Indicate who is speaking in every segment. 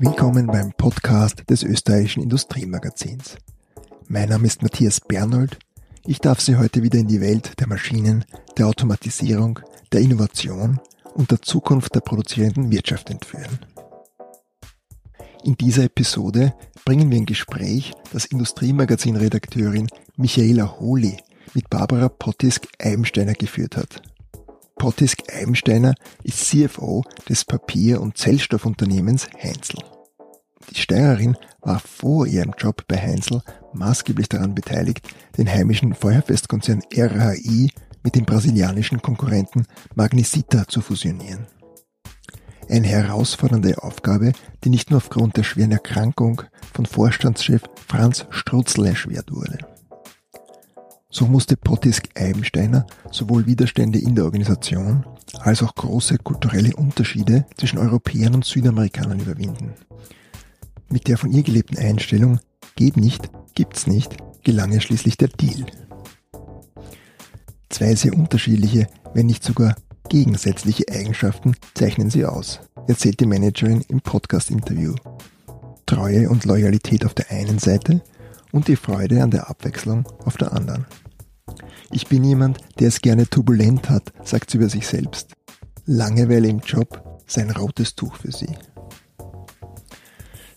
Speaker 1: Willkommen beim Podcast des österreichischen Industriemagazins. Mein Name ist Matthias Bernold. Ich darf Sie heute wieder in die Welt der Maschinen, der Automatisierung, der Innovation und der Zukunft der produzierenden Wirtschaft entführen. In dieser Episode bringen wir ein Gespräch, das Industriemagazin-Redakteurin Michaela Holy mit Barbara Pottisk-Eibensteiner geführt hat. Pottisk-Eibensteiner ist CFO des Papier- und Zellstoffunternehmens Heinzel. Die Steirerin war vor ihrem Job bei Heinzel maßgeblich daran beteiligt, den heimischen Feuerfestkonzern RHI mit dem brasilianischen Konkurrenten Magnesita zu fusionieren. Eine herausfordernde Aufgabe, die nicht nur aufgrund der schweren Erkrankung von Vorstandschef Franz Strutzel erschwert wurde. So musste Pottisk Eibensteiner sowohl Widerstände in der Organisation als auch große kulturelle Unterschiede zwischen Europäern und Südamerikanern überwinden. Mit der von ihr gelebten Einstellung geht nicht, gibt's nicht, gelang ihr schließlich der Deal. Zwei sehr unterschiedliche, wenn nicht sogar gegensätzliche Eigenschaften zeichnen sie aus, erzählt die Managerin im Podcast-Interview. Treue und Loyalität auf der einen Seite und die Freude an der Abwechslung auf der anderen. Ich bin jemand, der es gerne turbulent hat, sagt sie über sich selbst. Langeweile im Job sein rotes Tuch für sie.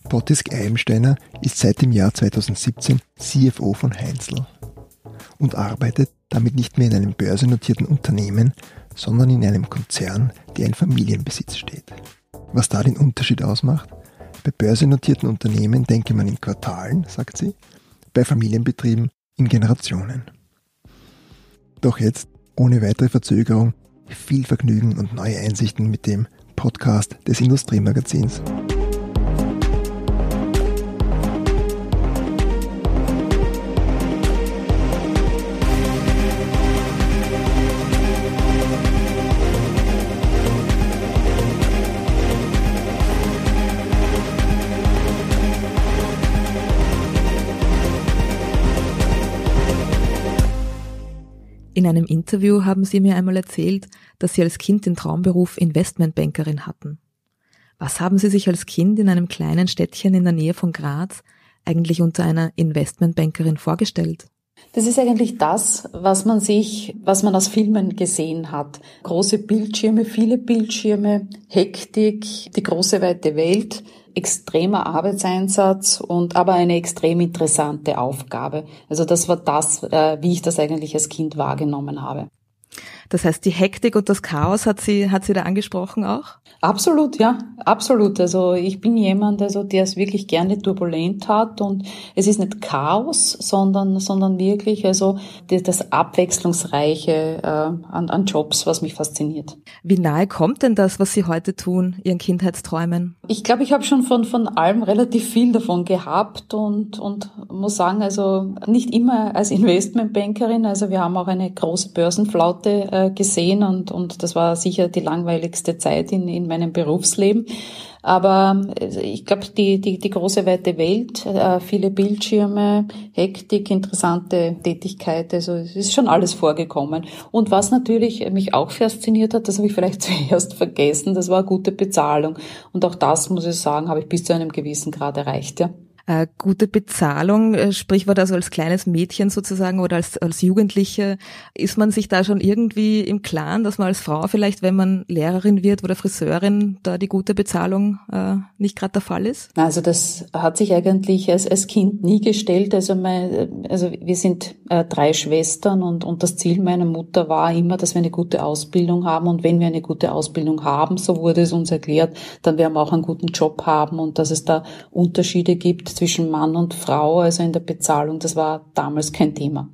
Speaker 1: Pottisk Eibensteiner ist seit dem Jahr 2017 CFO von Heinzel und arbeitet damit nicht mehr in einem börsennotierten Unternehmen, sondern in einem Konzern, der in Familienbesitz steht. Was da den Unterschied ausmacht? Bei börsennotierten Unternehmen denke man in Quartalen, sagt sie, bei Familienbetrieben in Generationen. Doch jetzt, ohne weitere Verzögerung, viel Vergnügen und neue Einsichten mit dem Podcast des Industriemagazins.
Speaker 2: Einem Interview haben Sie mir einmal erzählt, dass Sie als Kind den Traumberuf Investmentbankerin hatten. Was haben Sie sich als Kind in einem kleinen Städtchen in der Nähe von Graz eigentlich unter einer Investmentbankerin vorgestellt?
Speaker 3: Das ist eigentlich das, was man sich, was man aus Filmen gesehen hat. Große Bildschirme, viele Bildschirme, Hektik, die große weite Welt, extremer Arbeitseinsatz und aber eine extrem interessante Aufgabe. Also das war das, äh, wie ich das eigentlich als Kind wahrgenommen habe.
Speaker 2: Das heißt, die Hektik und das Chaos hat sie, hat sie da angesprochen auch?
Speaker 3: Absolut, ja, absolut. Also ich bin jemand, also der es wirklich gerne turbulent hat und es ist nicht Chaos, sondern, sondern wirklich also das Abwechslungsreiche äh, an, an Jobs, was mich fasziniert.
Speaker 2: Wie nahe kommt denn das, was Sie heute tun, Ihren Kindheitsträumen?
Speaker 3: Ich glaube, ich habe schon von, von allem relativ viel davon gehabt und, und muss sagen, also nicht immer als Investmentbankerin, also wir haben auch eine große Börsenflaute äh, gesehen und, und das war sicher die langweiligste Zeit in, in meinem Berufsleben. Aber äh, ich glaube, die, die, die große weite Welt, äh, viele Bildschirme, Hektik, interessante Tätigkeit, also es ist schon alles vorgekommen. Und was natürlich mich auch fasziniert hat, das habe ich vielleicht zuerst vergessen, das war gute Bezahlung. Und auch das, muss ich sagen, habe ich bis zu einem gewissen Grad erreicht. Ja
Speaker 2: äh, gute Bezahlung, äh, Sprichwort also als kleines Mädchen sozusagen oder als, als Jugendliche, ist man sich da schon irgendwie im Klaren, dass man als Frau vielleicht, wenn man Lehrerin wird oder Friseurin, da die gute Bezahlung äh, nicht gerade der Fall ist?
Speaker 3: Also das hat sich eigentlich als, als Kind nie gestellt. Also, mein, also wir sind äh, drei Schwestern und, und das Ziel meiner Mutter war immer, dass wir eine gute Ausbildung haben und wenn wir eine gute Ausbildung haben, so wurde es uns erklärt, dann werden wir auch einen guten Job haben und dass es da Unterschiede gibt zwischen Mann und Frau, also in der Bezahlung, das war damals kein Thema.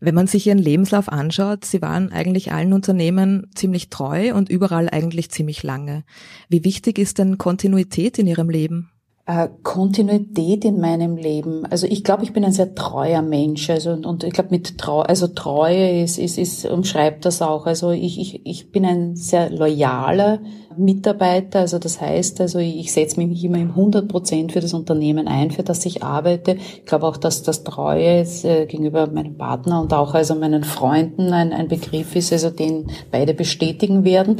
Speaker 2: Wenn man sich ihren Lebenslauf anschaut, sie waren eigentlich allen Unternehmen ziemlich treu und überall eigentlich ziemlich lange. Wie wichtig ist denn Kontinuität in ihrem Leben?
Speaker 3: Äh, Kontinuität in meinem Leben. Also ich glaube, ich bin ein sehr treuer Mensch. Also und, und ich glaube, mit Treu, also Treue ist, ist, ist umschreibt das auch. Also ich, ich, ich bin ein sehr loyaler Mitarbeiter. Also das heißt, also ich setze mich immer im 100 Prozent für das Unternehmen ein, für das ich arbeite. Ich glaube auch, dass das Treue äh, gegenüber meinem Partner und auch also meinen Freunden ein, ein Begriff ist, also den beide bestätigen werden.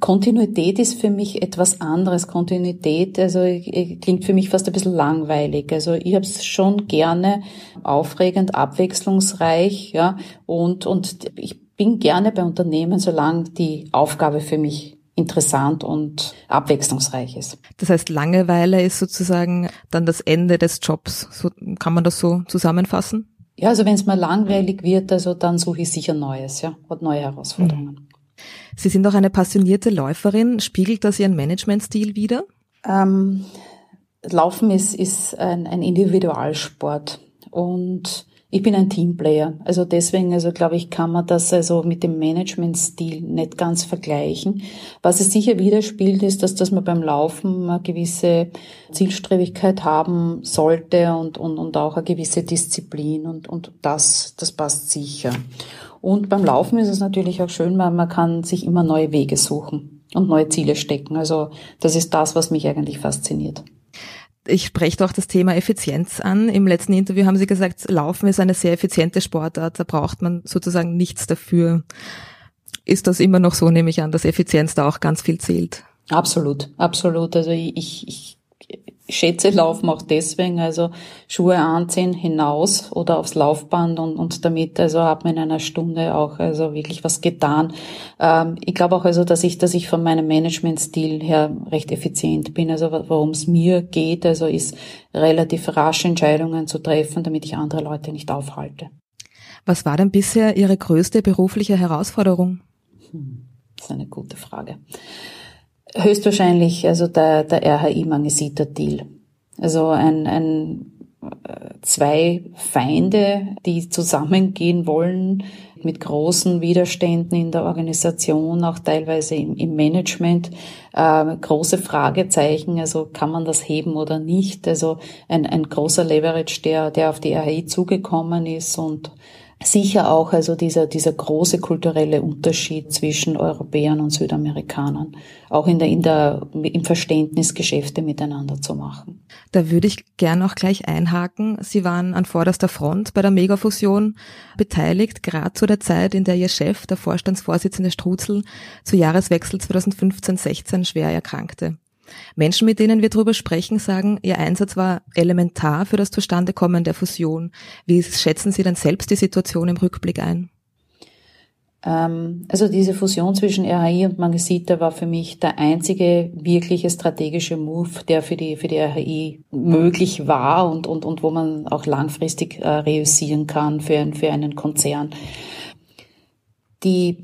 Speaker 3: Kontinuität ist für mich etwas anderes. Kontinuität, also klingt für mich fast ein bisschen langweilig. Also ich habe es schon gerne aufregend, abwechslungsreich, ja, und und ich bin gerne bei Unternehmen, solange die Aufgabe für mich interessant und abwechslungsreich ist.
Speaker 2: Das heißt, Langeweile ist sozusagen dann das Ende des Jobs. So, kann man das so zusammenfassen?
Speaker 3: Ja, also wenn es mal langweilig wird, also dann suche ich sicher Neues, ja, und neue Herausforderungen. Mhm.
Speaker 2: Sie sind auch eine passionierte Läuferin. Spiegelt das Ihren Managementstil wider?
Speaker 3: Ähm, Laufen ist, ist ein, ein Individualsport und ich bin ein Teamplayer. Also deswegen, also glaube ich, kann man das also mit dem Managementstil nicht ganz vergleichen. Was es sicher widerspielt, ist, dass, dass man beim Laufen eine gewisse Zielstrebigkeit haben sollte und, und, und auch eine gewisse Disziplin und, und das, das passt sicher. Und beim Laufen ist es natürlich auch schön, weil man kann sich immer neue Wege suchen und neue Ziele stecken. Also das ist das, was mich eigentlich fasziniert
Speaker 2: ich spreche doch das Thema Effizienz an. Im letzten Interview haben Sie gesagt, Laufen ist eine sehr effiziente Sportart, da braucht man sozusagen nichts dafür. Ist das immer noch so, nehme ich an, dass Effizienz da auch ganz viel zählt?
Speaker 3: Absolut, absolut. Also ich, ich schätze Laufen auch deswegen, also Schuhe anziehen, hinaus oder aufs Laufband und, und damit also hat man in einer Stunde auch also wirklich was getan. Ähm, ich glaube auch also, dass ich, dass ich von meinem Managementstil her recht effizient bin. Also worum es mir geht, also ist relativ rasch Entscheidungen zu treffen, damit ich andere Leute nicht aufhalte.
Speaker 2: Was war denn bisher Ihre größte berufliche Herausforderung?
Speaker 3: Hm, das ist eine gute Frage. Höchstwahrscheinlich also der, der RHI-Mangesita-Deal. Also ein, ein äh, zwei Feinde, die zusammengehen wollen, mit großen Widerständen in der Organisation, auch teilweise im, im Management, äh, große Fragezeichen, also kann man das heben oder nicht. Also ein, ein großer Leverage, der, der auf die RHI zugekommen ist und Sicher auch also dieser, dieser große kulturelle Unterschied zwischen Europäern und Südamerikanern, auch in der, in der, im Verständnis Geschäfte miteinander zu machen.
Speaker 2: Da würde ich gern auch gleich einhaken. Sie waren an vorderster Front bei der Megafusion beteiligt, gerade zu der Zeit, in der Ihr Chef, der Vorstandsvorsitzende Strutzel, zu Jahreswechsel 2015-16 schwer erkrankte. Menschen, mit denen wir darüber sprechen, sagen, ihr Einsatz war elementar für das Zustandekommen der Fusion. Wie schätzen Sie denn selbst die Situation im Rückblick ein?
Speaker 3: Ähm, also diese Fusion zwischen RHI und Mangesita war für mich der einzige wirkliche strategische Move, der für die, für die RHI möglich war und, und, und wo man auch langfristig äh, reüssieren kann für, für einen Konzern. Die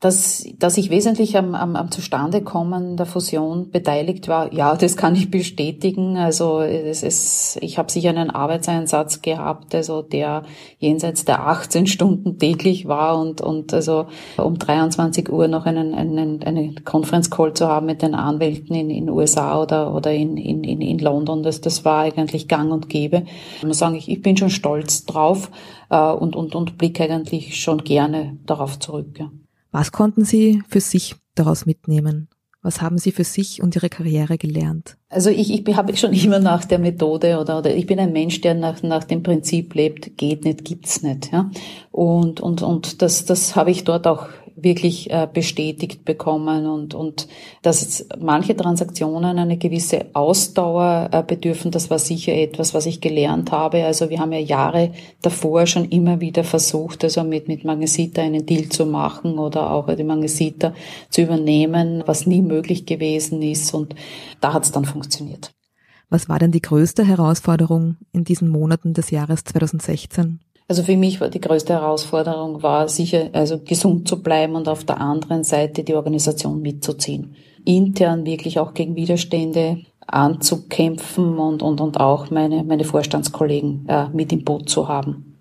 Speaker 3: dass, dass ich wesentlich am, am, am Zustandekommen der Fusion beteiligt war, ja, das kann ich bestätigen. Also es ist, ich habe sicher einen Arbeitseinsatz gehabt, also der jenseits der 18 Stunden täglich war und, und also um 23 Uhr noch einen, einen, einen Conference Call zu haben mit den Anwälten in in USA oder, oder in, in, in London, das, das war eigentlich gang und gäbe. Ich muss sagen, ich, ich bin schon stolz drauf äh, und, und, und blicke eigentlich schon gerne darauf zurück. Ja.
Speaker 2: Was konnten Sie für sich daraus mitnehmen? Was haben Sie für sich und Ihre Karriere gelernt?
Speaker 3: Also ich, ich habe schon immer nach der Methode oder, oder ich bin ein Mensch, der nach, nach dem Prinzip lebt, geht nicht, gibt's nicht. Ja? Und, und, und das, das habe ich dort auch wirklich äh, bestätigt bekommen und, und dass manche Transaktionen eine gewisse Ausdauer äh, bedürfen, das war sicher etwas, was ich gelernt habe. Also wir haben ja Jahre davor schon immer wieder versucht, also mit, mit Magnesita einen Deal zu machen oder auch die Magnesita zu übernehmen, was nie möglich gewesen ist und da hat es dann funktioniert.
Speaker 2: Was war denn die größte Herausforderung in diesen Monaten des Jahres 2016?
Speaker 3: Also für mich war die größte Herausforderung war sicher, also gesund zu bleiben und auf der anderen Seite die Organisation mitzuziehen. Intern wirklich auch gegen Widerstände anzukämpfen und, und, und auch meine, meine Vorstandskollegen äh, mit im Boot zu haben.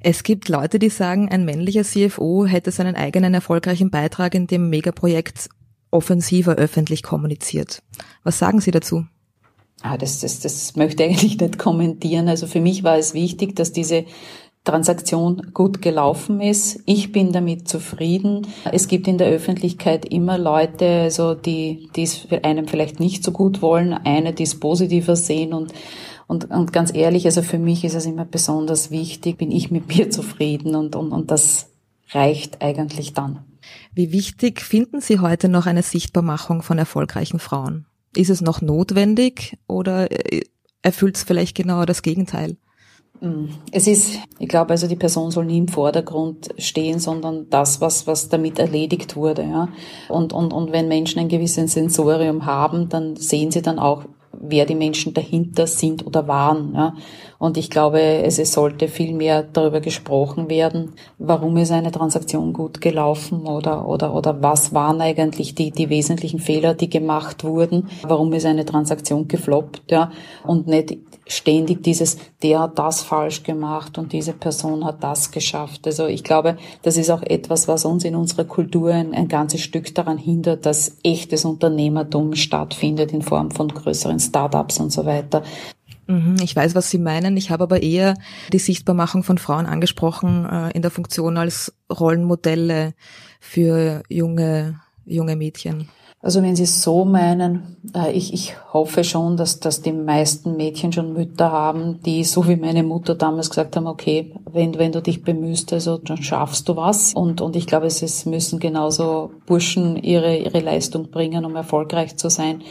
Speaker 2: Es gibt Leute, die sagen, ein männlicher CFO hätte seinen eigenen erfolgreichen Beitrag in dem Megaprojekt offensiver öffentlich kommuniziert. Was sagen Sie dazu?
Speaker 3: Ah, das, das, das möchte ich eigentlich nicht kommentieren. Also für mich war es wichtig, dass diese Transaktion gut gelaufen ist. Ich bin damit zufrieden. Es gibt in der Öffentlichkeit immer Leute, also die, die es für einem vielleicht nicht so gut wollen, eine, die es positiver sehen und und, und ganz ehrlich, also für mich ist es immer besonders wichtig, bin ich mit mir zufrieden und, und, und das reicht eigentlich dann.
Speaker 2: Wie wichtig finden Sie heute noch eine Sichtbarmachung von erfolgreichen Frauen? Ist es noch notwendig oder äh, erfüllt es vielleicht genau das Gegenteil?
Speaker 3: Mm. Es ist, ich glaube, also die Person soll nie im Vordergrund stehen, sondern das, was, was damit erledigt wurde, ja. Und, und, und wenn Menschen ein gewisses Sensorium haben, dann sehen sie dann auch, wer die Menschen dahinter sind oder waren. Ja. Und ich glaube, es, sollte viel mehr darüber gesprochen werden, warum ist eine Transaktion gut gelaufen oder, oder, oder was waren eigentlich die, die wesentlichen Fehler, die gemacht wurden, warum ist eine Transaktion gefloppt, ja. Und nicht ständig dieses, der hat das falsch gemacht und diese Person hat das geschafft. Also ich glaube, das ist auch etwas, was uns in unserer Kultur ein, ein ganzes Stück daran hindert, dass echtes Unternehmertum stattfindet in Form von größeren Startups und so weiter.
Speaker 2: Mhm, ich weiß, was Sie meinen. Ich habe aber eher die Sichtbarmachung von Frauen angesprochen äh, in der Funktion als Rollenmodelle für junge, junge Mädchen.
Speaker 3: Also wenn Sie es so meinen, äh, ich, ich hoffe schon, dass, dass die meisten Mädchen schon Mütter haben, die so wie meine Mutter damals gesagt haben, okay, wenn, wenn du dich bemühst, also dann schaffst du was. Und, und ich glaube, es, es müssen genauso Burschen ihre, ihre Leistung bringen, um erfolgreich zu sein.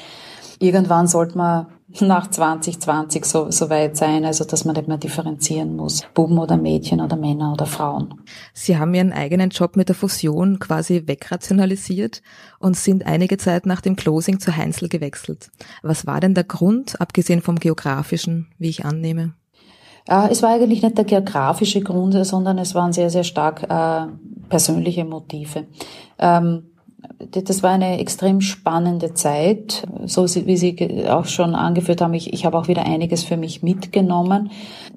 Speaker 3: Irgendwann sollte man nach 2020 so, so weit sein, also dass man nicht mehr differenzieren muss. Buben oder Mädchen oder Männer oder Frauen.
Speaker 2: Sie haben Ihren eigenen Job mit der Fusion quasi wegrationalisiert und sind einige Zeit nach dem Closing zu Heinzel gewechselt. Was war denn der Grund, abgesehen vom geografischen, wie ich annehme?
Speaker 3: Äh, es war eigentlich nicht der geografische Grund, sondern es waren sehr, sehr stark äh, persönliche Motive. Ähm, das war eine extrem spannende Zeit. So wie Sie auch schon angeführt haben, ich, ich habe auch wieder einiges für mich mitgenommen.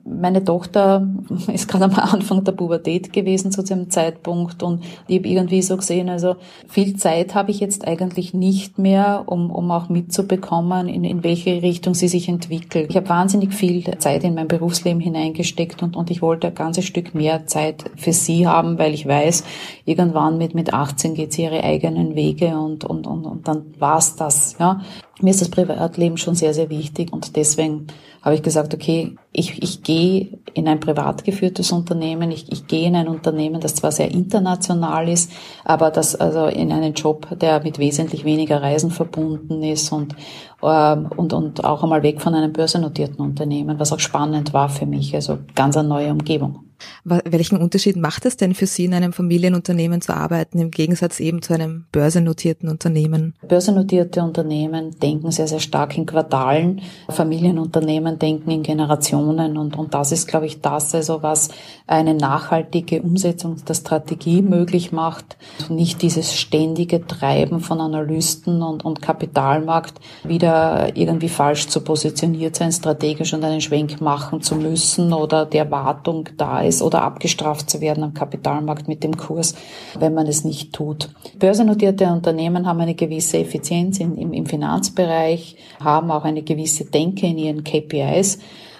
Speaker 3: Meine Tochter ist gerade am Anfang der Pubertät gewesen zu dem Zeitpunkt und ich habe irgendwie so gesehen, also viel Zeit habe ich jetzt eigentlich nicht mehr, um, um auch mitzubekommen, in, in welche Richtung sie sich entwickelt. Ich habe wahnsinnig viel Zeit in mein Berufsleben hineingesteckt und, und ich wollte ein ganzes Stück mehr Zeit für sie haben, weil ich weiß, irgendwann mit, mit 18 geht sie ihre eigenen Wege und, und, und, und dann war's das. Ja. Mir ist das Privatleben schon sehr, sehr wichtig und deswegen habe ich gesagt, okay, ich, ich gehe in ein privat geführtes Unternehmen, ich, ich gehe in ein Unternehmen, das zwar sehr international ist, aber das also in einen Job, der mit wesentlich weniger Reisen verbunden ist und, ähm, und, und auch einmal weg von einem börsennotierten Unternehmen, was auch spannend war für mich, also ganz eine neue Umgebung.
Speaker 2: Welchen Unterschied macht es denn für Sie, in einem Familienunternehmen zu arbeiten, im Gegensatz eben zu einem börsennotierten Unternehmen?
Speaker 3: Börsennotierte Unternehmen denken sehr, sehr stark in Quartalen. Familienunternehmen denken in Generationen. Und, und das ist, glaube ich, das, also was eine nachhaltige Umsetzung der Strategie möglich macht. Nicht dieses ständige Treiben von Analysten und, und Kapitalmarkt wieder irgendwie falsch zu positioniert sein, strategisch und einen Schwenk machen zu müssen oder die Erwartung da ist, ist oder abgestraft zu werden am Kapitalmarkt mit dem Kurs, wenn man es nicht tut. Börsennotierte Unternehmen haben eine gewisse Effizienz in, im, im Finanzbereich, haben auch eine gewisse Denke in ihren KPIs.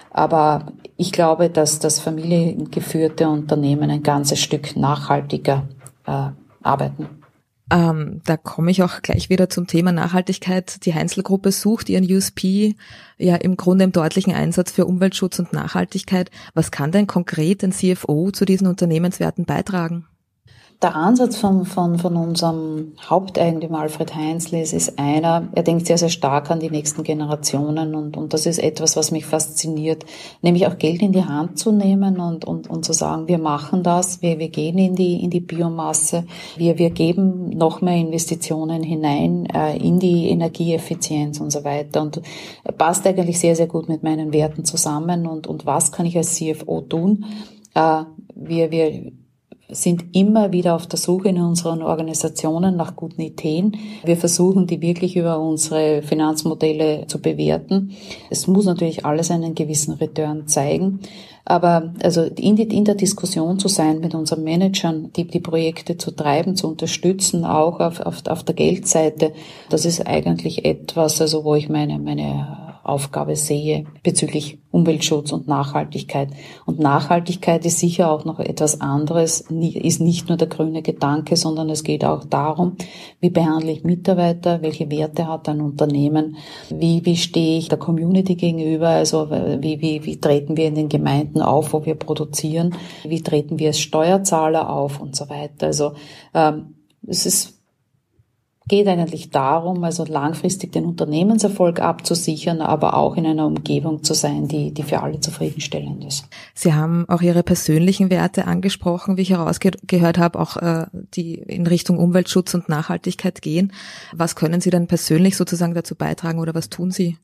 Speaker 3: Aber ich glaube, dass das familiengeführte Unternehmen ein ganzes Stück nachhaltiger äh, arbeiten.
Speaker 2: Ähm, da komme ich auch gleich wieder zum Thema Nachhaltigkeit. Die Heinzelgruppe sucht ihren USP ja im Grunde im deutlichen Einsatz für Umweltschutz und Nachhaltigkeit. Was kann denn konkret ein CFO zu diesen Unternehmenswerten beitragen?
Speaker 3: Der Ansatz von, von, von unserem Haupteigentümer Alfred Heinzl ist, ist einer, er denkt sehr, sehr stark an die nächsten Generationen und, und das ist etwas, was mich fasziniert, nämlich auch Geld in die Hand zu nehmen und, und, und zu sagen, wir machen das, wir, wir gehen in die, in die Biomasse, wir, wir geben noch mehr Investitionen hinein äh, in die Energieeffizienz und so weiter und passt eigentlich sehr, sehr gut mit meinen Werten zusammen und, und was kann ich als CFO tun? Äh, wir, wir sind immer wieder auf der Suche in unseren Organisationen nach guten Ideen. Wir versuchen, die wirklich über unsere Finanzmodelle zu bewerten. Es muss natürlich alles einen gewissen Return zeigen. Aber also in, die, in der Diskussion zu sein mit unseren Managern, die, die Projekte zu treiben, zu unterstützen, auch auf, auf, auf der Geldseite, das ist eigentlich etwas, also wo ich meine, meine Aufgabe sehe bezüglich Umweltschutz und Nachhaltigkeit. Und Nachhaltigkeit ist sicher auch noch etwas anderes, ist nicht nur der grüne Gedanke, sondern es geht auch darum, wie behandle ich Mitarbeiter, welche Werte hat ein Unternehmen, wie, wie stehe ich der Community gegenüber, also wie, wie, wie treten wir in den Gemeinden auf, wo wir produzieren, wie treten wir als Steuerzahler auf und so weiter. Also ähm, es ist geht eigentlich darum, also langfristig den Unternehmenserfolg abzusichern, aber auch in einer Umgebung zu sein, die, die für alle zufriedenstellend ist.
Speaker 2: Sie haben auch Ihre persönlichen Werte angesprochen, wie ich herausgehört habe, auch äh, die in Richtung Umweltschutz und Nachhaltigkeit gehen. Was können Sie denn persönlich sozusagen dazu beitragen oder was tun Sie?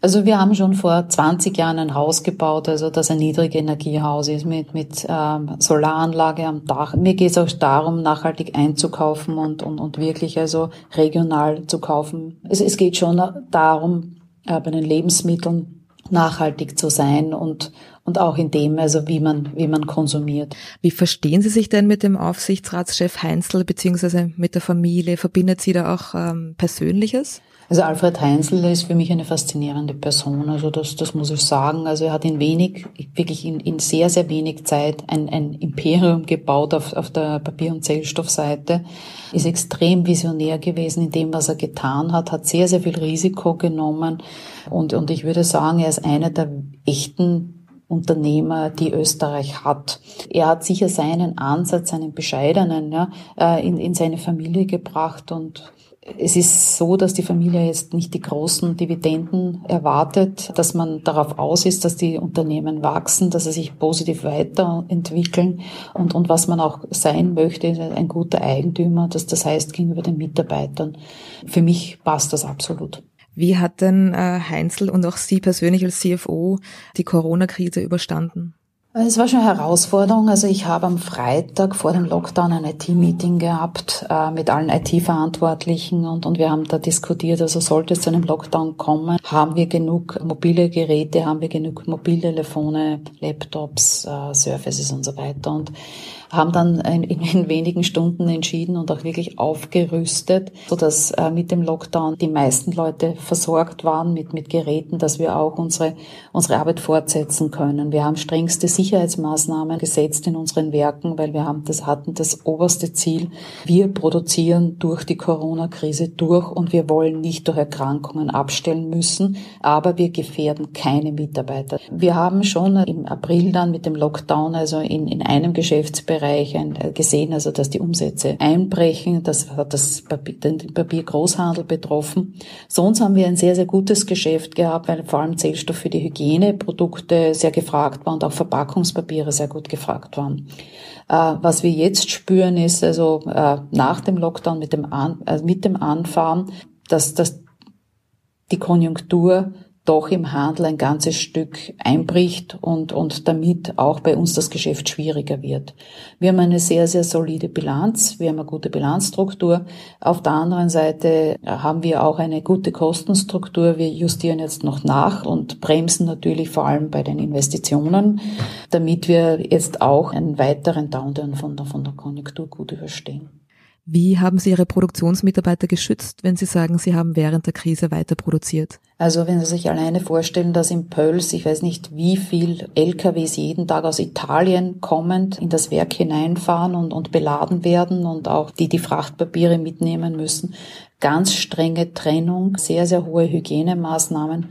Speaker 3: Also wir haben schon vor 20 Jahren ein Haus gebaut, also das ein Niedrigenergiehaus ist mit, mit ähm, Solaranlage am Dach. Mir geht es auch darum, nachhaltig einzukaufen und, und, und wirklich also regional zu kaufen. Es, es geht schon darum, äh, bei den Lebensmitteln nachhaltig zu sein und, und auch in dem, also wie man, wie man konsumiert.
Speaker 2: Wie verstehen Sie sich denn mit dem Aufsichtsratschef Heinzel beziehungsweise mit der Familie? Verbindet Sie da auch ähm, Persönliches?
Speaker 3: Also Alfred Heinzel ist für mich eine faszinierende Person. Also das, das muss ich sagen. Also er hat in wenig, wirklich in, in sehr, sehr wenig Zeit ein, ein Imperium gebaut auf, auf der Papier- und Zellstoffseite. Ist extrem visionär gewesen in dem, was er getan hat, hat sehr, sehr viel Risiko genommen. Und, und ich würde sagen, er ist einer der echten Unternehmer, die Österreich hat. Er hat sicher seinen Ansatz, seinen bescheidenen, ja, äh, in, in seine Familie gebracht und es ist so, dass die Familie jetzt nicht die großen Dividenden erwartet, dass man darauf aus ist, dass die Unternehmen wachsen, dass sie sich positiv weiterentwickeln und, und was man auch sein möchte, ein guter Eigentümer, dass das heißt gegenüber den Mitarbeitern. Für mich passt das absolut.
Speaker 2: Wie hat denn äh, Heinzel und auch Sie persönlich als CFO die Corona-Krise überstanden?
Speaker 3: Es war schon eine Herausforderung. Also ich habe am Freitag vor dem Lockdown ein IT-Meeting gehabt äh, mit allen IT-Verantwortlichen und, und wir haben da diskutiert, also sollte es zu einem Lockdown kommen, haben wir genug mobile Geräte, haben wir genug Mobiltelefone, Laptops, äh, Surfaces und so weiter. Und haben dann in, in, wenigen Stunden entschieden und auch wirklich aufgerüstet, so dass äh, mit dem Lockdown die meisten Leute versorgt waren mit, mit Geräten, dass wir auch unsere, unsere Arbeit fortsetzen können. Wir haben strengste Sicherheitsmaßnahmen gesetzt in unseren Werken, weil wir haben das, hatten das oberste Ziel. Wir produzieren durch die Corona-Krise durch und wir wollen nicht durch Erkrankungen abstellen müssen, aber wir gefährden keine Mitarbeiter. Wir haben schon im April dann mit dem Lockdown, also in, in einem Geschäftsbereich, Bereich äh, gesehen, also dass die Umsätze einbrechen. Das hat das Papier, den Papiergroßhandel betroffen. Sonst haben wir ein sehr, sehr gutes Geschäft gehabt, weil vor allem Zellstoff für die Hygieneprodukte sehr gefragt war und auch Verpackungspapiere sehr gut gefragt waren. Äh, was wir jetzt spüren ist, also äh, nach dem Lockdown mit dem, An mit dem Anfahren, dass, dass die Konjunktur doch im Handel ein ganzes Stück einbricht und, und damit auch bei uns das Geschäft schwieriger wird. Wir haben eine sehr, sehr solide Bilanz. Wir haben eine gute Bilanzstruktur. Auf der anderen Seite haben wir auch eine gute Kostenstruktur. Wir justieren jetzt noch nach und bremsen natürlich vor allem bei den Investitionen, damit wir jetzt auch einen weiteren Downturn von der, von der Konjunktur gut überstehen.
Speaker 2: Wie haben Sie Ihre Produktionsmitarbeiter geschützt, wenn Sie sagen, Sie haben während der Krise weiter produziert?
Speaker 3: Also wenn Sie sich alleine vorstellen, dass in Pöls, ich weiß nicht, wie viel LKWs jeden Tag aus Italien kommend in das Werk hineinfahren und, und beladen werden und auch die die Frachtpapiere mitnehmen müssen. Ganz strenge Trennung, sehr, sehr hohe Hygienemaßnahmen.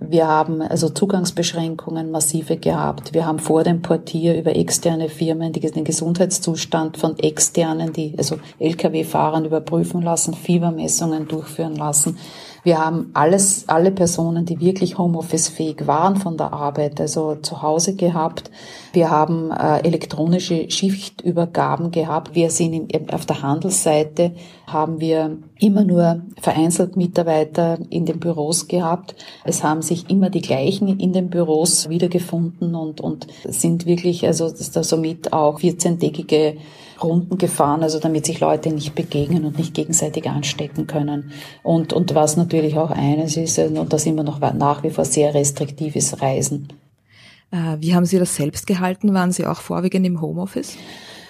Speaker 3: Wir haben also Zugangsbeschränkungen massive gehabt. Wir haben vor dem Portier über externe Firmen den Gesundheitszustand von externen, die also Lkw-Fahrern überprüfen lassen, Fiebermessungen durchführen lassen. Wir haben alles, alle Personen, die wirklich Homeoffice-fähig waren von der Arbeit, also zu Hause gehabt. Wir haben äh, elektronische Schichtübergaben gehabt. Wir sind in, auf der Handelsseite, haben wir immer nur vereinzelt Mitarbeiter in den Büros gehabt. Es haben sich immer die gleichen in den Büros wiedergefunden und, und sind wirklich, also das ist da somit auch 14-tägige Runden gefahren, also damit sich Leute nicht begegnen und nicht gegenseitig anstecken können. Und, und was natürlich auch eines ist, äh, und das immer noch nach wie vor sehr restriktives Reisen.
Speaker 2: Äh, wie haben Sie das selbst gehalten? Waren Sie auch vorwiegend im Homeoffice?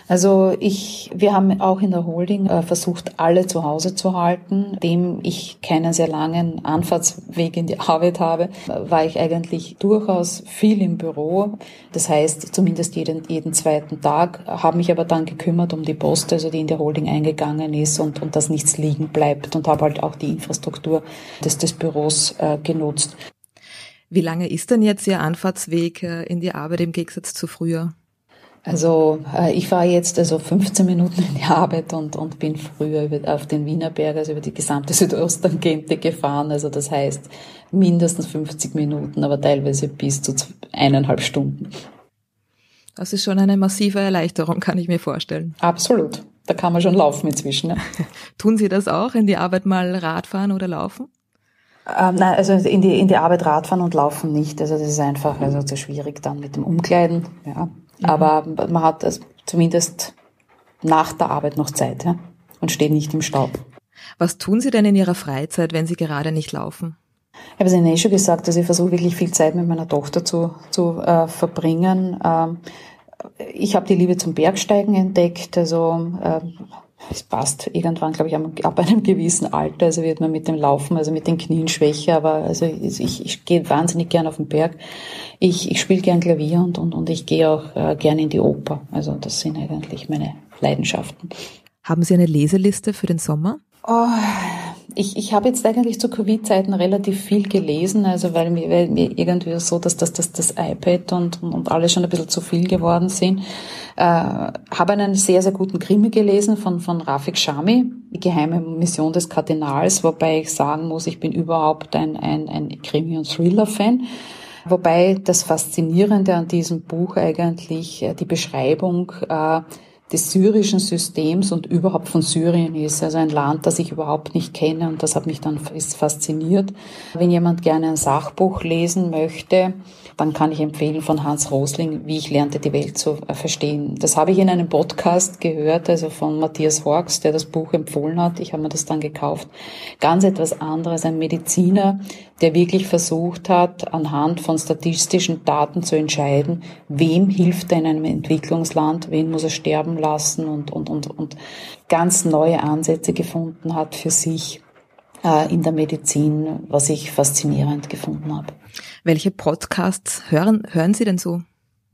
Speaker 3: Also ich, wir haben auch in der Holding äh, versucht, alle zu Hause zu halten. Dem ich keinen sehr langen Anfahrtsweg in die Arbeit habe, war ich eigentlich durchaus viel im Büro. Das heißt, zumindest jeden, jeden zweiten Tag, habe mich aber dann gekümmert um die Post, also die in der Holding eingegangen ist und, und dass nichts liegen bleibt und habe halt auch die Infrastruktur des, des Büros äh, genutzt.
Speaker 2: Wie lange ist denn jetzt Ihr Anfahrtsweg äh, in die Arbeit im Gegensatz zu früher?
Speaker 3: Also äh, ich fahre jetzt also 15 Minuten in die Arbeit und, und bin früher über, auf den Wienerberg, also über die gesamte Südosttangente gefahren. Also das heißt mindestens 50 Minuten, aber teilweise bis zu eineinhalb Stunden.
Speaker 2: Das ist schon eine massive Erleichterung, kann ich mir vorstellen.
Speaker 3: Absolut. Da kann man schon laufen inzwischen. Ja.
Speaker 2: Tun Sie das auch, in die Arbeit mal Radfahren oder laufen?
Speaker 3: Ähm, nein, also in die, in die Arbeit Radfahren und Laufen nicht. Also das ist einfach also zu schwierig dann mit dem Umkleiden. Ja. Mhm. Aber man hat also zumindest nach der Arbeit noch Zeit ja, und steht nicht im Staub.
Speaker 2: Was tun Sie denn in Ihrer Freizeit, wenn Sie gerade nicht laufen?
Speaker 3: Ich habe es Ihnen eh schon gesagt, also ich versuche wirklich viel Zeit mit meiner Tochter zu, zu äh, verbringen. Ähm, ich habe die Liebe zum Bergsteigen entdeckt, also äh, es passt irgendwann, glaube ich, ab einem gewissen Alter, also wird man mit dem Laufen, also mit den Knien schwächer, aber also ich, ich gehe wahnsinnig gern auf den Berg. Ich, ich spiele gern Klavier und, und, und ich gehe auch äh, gern in die Oper. Also das sind eigentlich meine Leidenschaften.
Speaker 2: Haben Sie eine Leseliste für den Sommer?
Speaker 3: Oh, ich, ich habe jetzt eigentlich zu Covid-Zeiten relativ viel gelesen, also weil mir, weil mir irgendwie so, dass das, das, das iPad und, und alles schon ein bisschen zu viel geworden sind. Äh, habe einen sehr, sehr guten Krimi gelesen von, von Rafik Shami, die geheime Mission des Kardinals, wobei ich sagen muss, ich bin überhaupt ein, ein, ein Krimi- und Thriller-Fan. Wobei das Faszinierende an diesem Buch eigentlich äh, die Beschreibung äh, des syrischen Systems und überhaupt von Syrien ist. Also ein Land, das ich überhaupt nicht kenne und das hat mich dann fasziniert. Wenn jemand gerne ein Sachbuch lesen möchte, dann kann ich empfehlen von Hans Rosling, wie ich lernte, die Welt zu äh, verstehen. Das habe ich in einem Podcast gehört, also von Matthias Horks, der das Buch empfohlen hat. Ich habe mir das dann gekauft. Ganz etwas anderes, ein Mediziner, der wirklich versucht hat, anhand von statistischen Daten zu entscheiden, wem hilft er in einem Entwicklungsland, wen muss er sterben lassen und, und, und, und ganz neue Ansätze gefunden hat für sich in der Medizin, was ich faszinierend gefunden habe.
Speaker 2: Welche Podcasts hören, hören Sie denn so?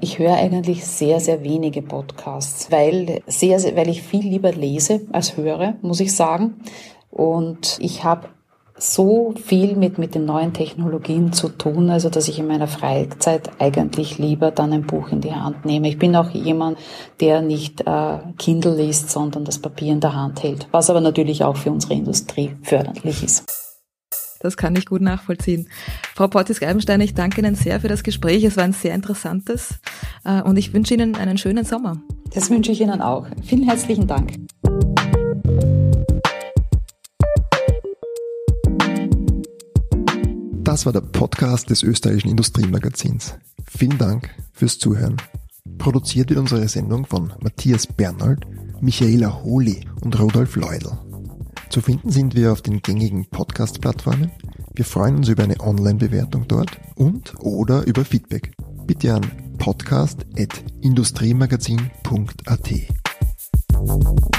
Speaker 3: Ich höre eigentlich sehr, sehr wenige Podcasts, weil, sehr, weil ich viel lieber lese als höre, muss ich sagen. Und ich habe so viel mit, mit den neuen Technologien zu tun, also dass ich in meiner Freizeit eigentlich lieber dann ein Buch in die Hand nehme. Ich bin auch jemand, der nicht äh, Kindle liest, sondern das Papier in der Hand hält, was aber natürlich auch für unsere Industrie förderlich ist.
Speaker 2: Das kann ich gut nachvollziehen. Frau Portis-Geibenstein, ich danke Ihnen sehr für das Gespräch. Es war ein sehr interessantes äh, und ich wünsche Ihnen einen schönen Sommer.
Speaker 3: Das wünsche ich Ihnen auch. Vielen herzlichen Dank.
Speaker 1: Das war der Podcast des österreichischen Industriemagazins. Vielen Dank fürs Zuhören. Produziert wird unsere Sendung von Matthias Bernold, Michaela Holy und Rudolf Leudl. Zu finden sind wir auf den gängigen Podcast-Plattformen. Wir freuen uns über eine Online-Bewertung dort und oder über Feedback. Bitte an podcast.industriemagazin.at.